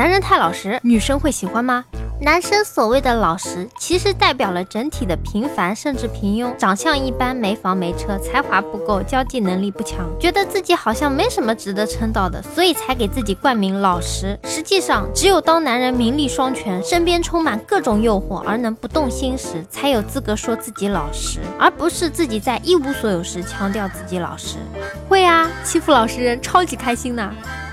男人太老实，女生会喜欢吗？男生所谓的老实，其实代表了整体的平凡甚至平庸，长相一般，没房没车，才华不够，交际能力不强，觉得自己好像没什么值得称道的，所以才给自己冠名老实。实际上，只有当男人名利双全，身边充满各种诱惑而能不动心时，才有资格说自己老实，而不是自己在一无所有时强调自己老实。会啊，欺负老实人超级开心呢。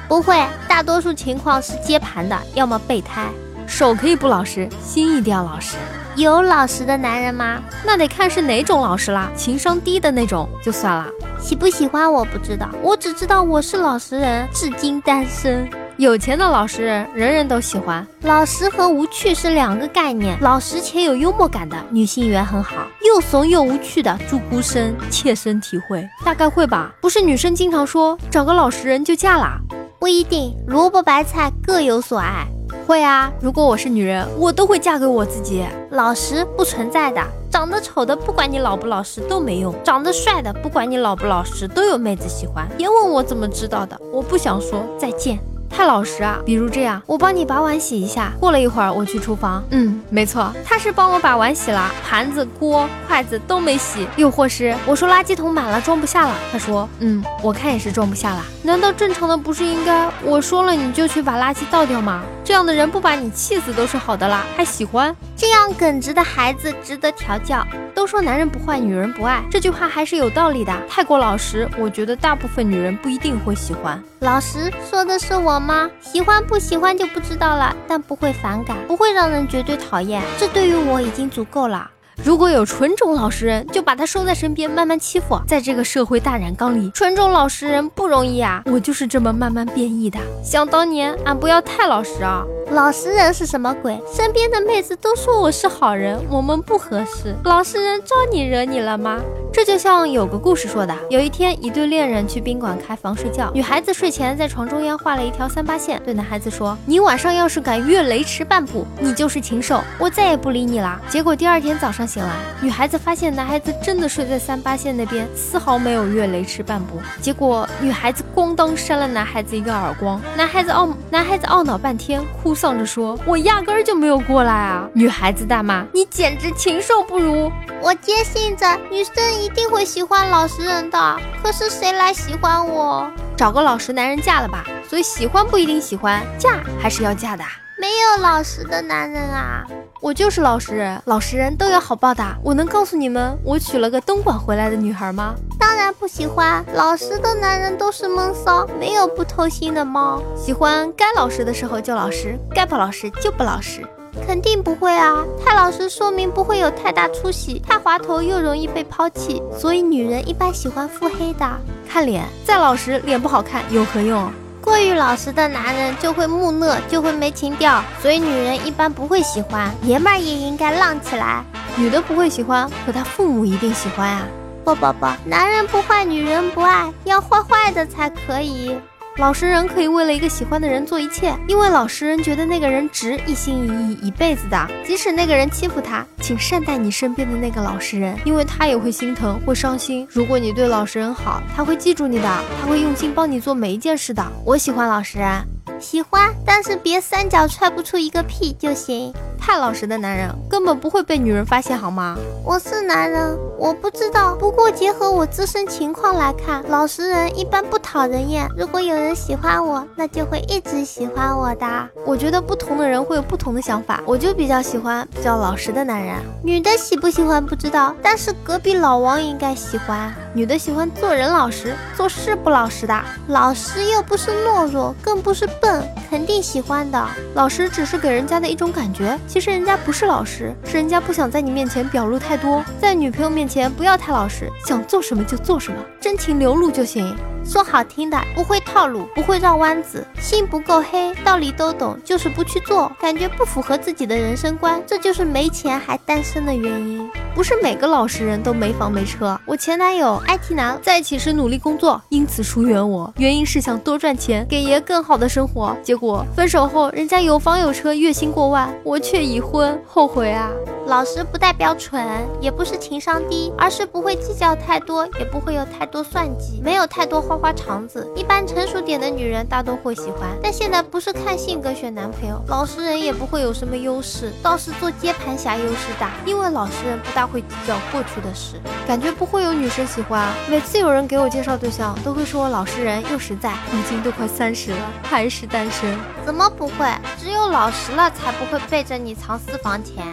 不会，大多数情况是接盘的，要么备胎。手可以不老实，心一定要老实。有老实的男人吗？那得看是哪种老实啦。情商低的那种就算了。喜不喜欢我不知道，我只知道我是老实人，至今单身。有钱的老实人，人人都喜欢。老实和无趣是两个概念。老实且有幽默感的女性缘很好，又怂又无趣的朱孤身切身体会。大概会吧？不是女生经常说找个老实人就嫁啦？不一定，萝卜白菜各有所爱。会啊，如果我是女人，我都会嫁给我自己。老实不存在的，长得丑的不管你老不老实都没用，长得帅的不管你老不老实都有妹子喜欢。别问我怎么知道的，我不想说。再见。太老实啊！比如这样，我帮你把碗洗一下。过了一会儿，我去厨房。嗯，没错，他是帮我把碗洗了，盘子、锅、筷子都没洗。又或是我说垃圾桶满了，装不下了，他说，嗯，我看也是装不下了。难道正常的不是应该我说了你就去把垃圾倒掉吗？这样的人不把你气死都是好的啦，还喜欢这样耿直的孩子，值得调教。都说男人不坏，女人不爱，这句话还是有道理的。太过老实，我觉得大部分女人不一定会喜欢。老实说的是我吗？喜欢不喜欢就不知道了，但不会反感，不会让人绝对讨厌，这对于我已经足够了。如果有纯种老实人，就把他收在身边，慢慢欺负。在这个社会大染缸里，纯种老实人不容易啊！我就是这么慢慢变异的。想当年，俺不要太老实啊。老实人是什么鬼？身边的妹子都说我是好人，我们不合适。老实人招你惹你了吗？这就像有个故事说的，有一天，一对恋人去宾馆开房睡觉，女孩子睡前在床中央画了一条三八线，对男孩子说：“你晚上要是敢越雷池半步，你就是禽兽，我再也不理你啦。”结果第二天早上醒来，女孩子发现男孩子真的睡在三八线那边，丝毫没有越雷池半步。结果女孩子咣当扇了男孩子一个耳光，男孩子懊男孩子懊恼半天，哭丧着说：“我压根儿就没有过来啊！”女孩子大骂：“你简直禽兽不如！”我坚信着女生一定会喜欢老实人的，可是谁来喜欢我？找个老实男人嫁了吧。所以喜欢不一定喜欢，嫁还是要嫁的。没有老实的男人啊！我就是老实人，老实人都有好报的。我能告诉你们，我娶了个东莞回来的女孩吗？当然不喜欢，老实的男人都是闷骚，没有不偷腥的猫。喜欢该老实的时候就老实，该不老实就不老实。肯定不会啊！太老实说明不会有太大出息，太滑头又容易被抛弃，所以女人一般喜欢腹黑的。看脸，再老实脸不好看有何用？过于老实的男人就会木讷，就会没情调，所以女人一般不会喜欢。爷们儿也应该浪起来。女的不会喜欢，可她父母一定喜欢啊！不不不，男人不坏，女人不爱，要坏坏的才可以。老实人可以为了一个喜欢的人做一切，因为老实人觉得那个人值一心一意一辈子的。即使那个人欺负他，请善待你身边的那个老实人，因为他也会心疼，会伤心。如果你对老实人好，他会记住你的，他会用心帮你做每一件事的。我喜欢老实人。喜欢，但是别三脚踹不出一个屁就行。太老实的男人根本不会被女人发现，好吗？我是男人，我不知道。不过结合我自身情况来看，老实人一般不讨人厌。如果有人喜欢我，那就会一直喜欢我的。我觉得不同的人会有不同的想法，我就比较喜欢比较老实的男人。女的喜不喜欢不知道，但是隔壁老王应该喜欢。女的喜欢做人老实，做事不老实的。老实又不是懦弱，更不是笨，肯定喜欢的。老实只是给人家的一种感觉，其实人家不是老实，是人家不想在你面前表露太多，在女朋友面前不要太老实，想做什么就做什么，真情流露就行。说好听的，不会套路，不会绕弯子，心不够黑，道理都懂，就是不去做，感觉不符合自己的人生观，这就是没钱还单身的原因。不是每个老实人都没房没车。我前男友 IT 男，在一起时努力工作，因此疏远我，原因是想多赚钱，给爷更好的生活。结果分手后，人家有房有车，月薪过万，我却已婚，后悔啊！老实不代表蠢，也不是情商低，而是不会计较太多，也不会有太多算计，没有太多花花肠子。一般成熟点的女人大多会喜欢，但现在不是看性格选男朋友，老实人也不会有什么优势，倒是做接盘侠优势大，因为老实人不大会计较过去的事，感觉不会有女生喜欢。每次有人给我介绍对象，都会说我老实人又实在，已经都快三十了，还是单身。怎么不会？只有老实了才不会背着你藏私房钱。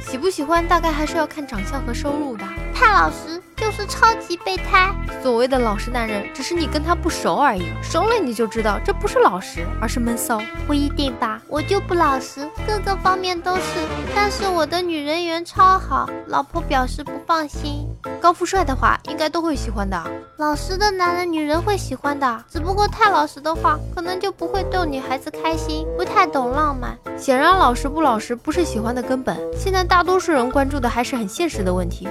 喜不喜欢，大概还是要看长相和收入的。太老实就是超级备胎。所谓的老实男人，只是你跟他不熟而已。熟了你就知道，这不是老实，而是闷骚。不一定吧，我就不老实，各个方面都是。但是我的女人缘超好，老婆表示不放心。高富帅的话，应该都会喜欢的。老实的男人，女人会喜欢的。只不过太老实的话，可能就不会逗女孩子开心，不太懂浪漫。显然，老实不老实不是喜欢的根本。现在大多数人关注的还是很现实的问题。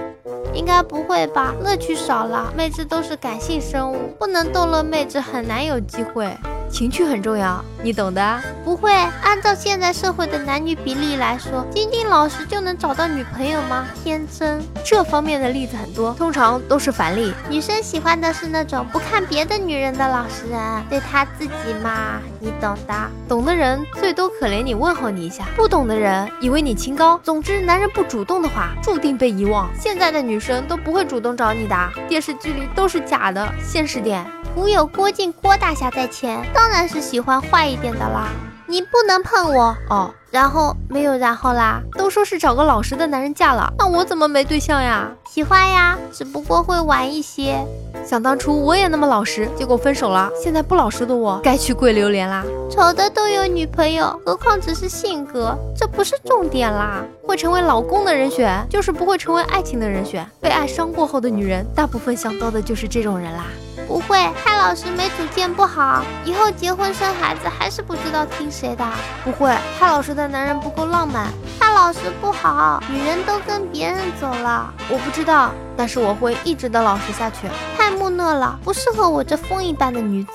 应该不会吧？乐趣少了，妹子都是感性生物，不能逗乐妹子，很难有机会。情趣很重要，你懂的。不会，按照现在社会的男女比例来说，仅仅老实就能找到女朋友吗？天真。这方面的例子很多，通常都是反例。女生喜欢的是那种不看别的女人的老实人，对她自己嘛，你懂的。懂的人最多可怜你，问候你一下；不懂的人以为你清高。总之，男人不主动的话，注定被遗忘。现在的女生都不会主动找你的，电视剧里都是假的，现实点。古有郭靖郭大侠在前，当然是喜欢坏一点的啦。你不能碰我哦，然后没有然后啦。都说是找个老实的男人嫁了，那我怎么没对象呀？喜欢呀，只不过会晚一些。想当初我也那么老实，结果分手了。现在不老实的我，该去跪榴莲啦。丑的都有女朋友，何况只是性格，这不是重点啦。会成为老公的人选，就是不会成为爱情的人选。被爱伤过后的女人，大部分想到的就是这种人啦。不会，太老实没主见不好，以后结婚生孩子还是不知道听谁的。不会，太老实的男人不够浪漫，太老实不好，女人都跟别人走了。我不知道，但是我会一直的老实下去。太木讷了，不适合我这风一般的女子。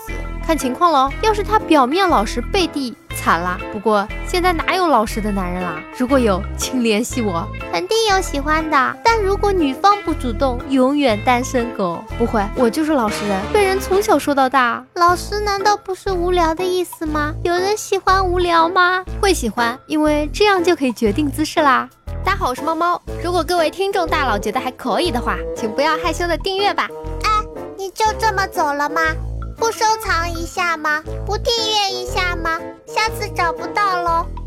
看情况喽，要是他表面老实，背地……惨了，不过现在哪有老实的男人啦？如果有，请联系我，肯定有喜欢的。但如果女方不主动，永远单身狗。不会，我就是老实人，被人从小说到大。老实难道不是无聊的意思吗？有人喜欢无聊吗？会喜欢，因为这样就可以决定姿势啦。大家好，我是猫猫。如果各位听众大佬觉得还可以的话，请不要害羞的订阅吧。哎，你就这么走了吗？不收藏一下吗？不订阅一下吗？下次找不到喽。